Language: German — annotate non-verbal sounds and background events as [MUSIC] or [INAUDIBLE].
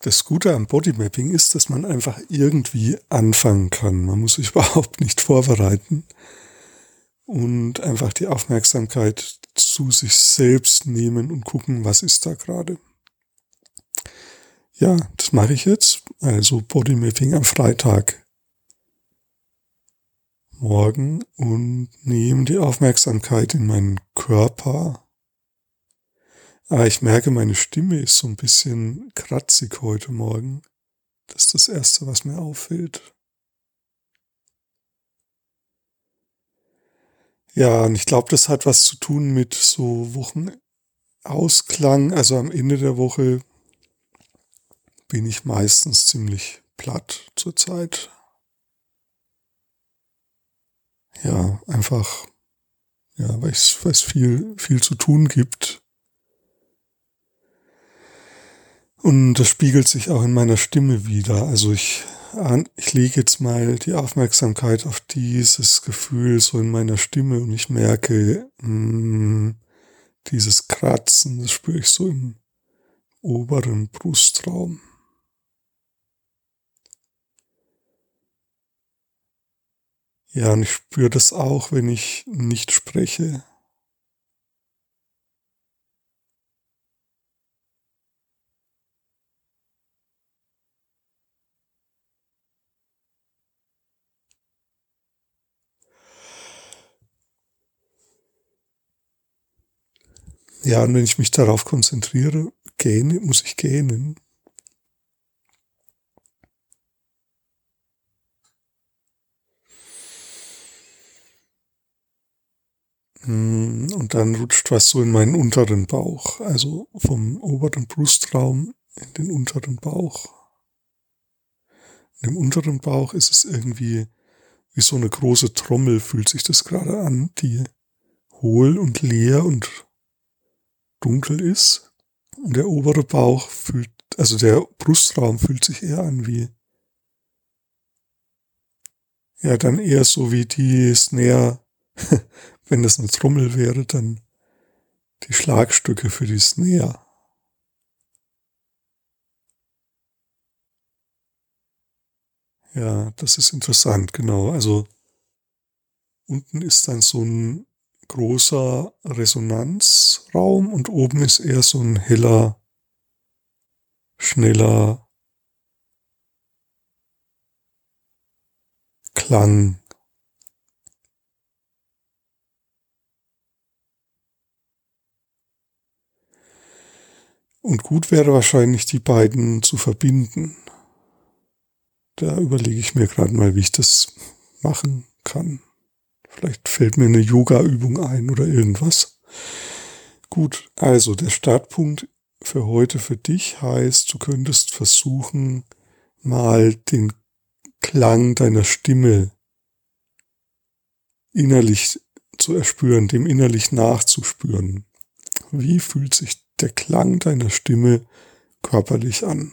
Das Gute am Bodymapping ist, dass man einfach irgendwie anfangen kann. Man muss sich [LAUGHS] überhaupt nicht vorbereiten und einfach die Aufmerksamkeit zu sich selbst nehmen und gucken, was ist da gerade. Ja, das mache ich jetzt. Also Bodymapping am Freitag morgen und nehme die Aufmerksamkeit in meinen Körper aber ich merke, meine Stimme ist so ein bisschen kratzig heute Morgen. Das ist das Erste, was mir auffällt. Ja, und ich glaube, das hat was zu tun mit so Wochenausklang. Also am Ende der Woche bin ich meistens ziemlich platt zurzeit. Ja, einfach, ja, weil es viel, viel zu tun gibt. Und das spiegelt sich auch in meiner Stimme wieder. Also ich, ich lege jetzt mal die Aufmerksamkeit auf dieses Gefühl so in meiner Stimme und ich merke, mh, mm, dieses Kratzen, das spüre ich so im oberen Brustraum. Ja, und ich spüre das auch, wenn ich nicht spreche. Ja, und wenn ich mich darauf konzentriere, gähne, muss ich gähnen. Hm, und dann rutscht was so in meinen unteren Bauch, also vom oberen Brustraum in den unteren Bauch. Im unteren Bauch ist es irgendwie wie so eine große Trommel, fühlt sich das gerade an, die hohl und leer und dunkel ist. Und der obere Bauch fühlt, also der Brustraum fühlt sich eher an wie, ja, dann eher so wie die Snare, [LAUGHS] wenn das eine Trommel wäre, dann die Schlagstücke für die Snare. Ja, das ist interessant, genau. Also unten ist dann so ein großer Resonanzraum und oben ist eher so ein heller, schneller Klang. Und gut wäre wahrscheinlich, die beiden zu verbinden. Da überlege ich mir gerade mal, wie ich das machen kann. Vielleicht fällt mir eine Yoga-Übung ein oder irgendwas. Gut, also der Startpunkt für heute für dich heißt, du könntest versuchen, mal den Klang deiner Stimme innerlich zu erspüren, dem innerlich nachzuspüren. Wie fühlt sich der Klang deiner Stimme körperlich an?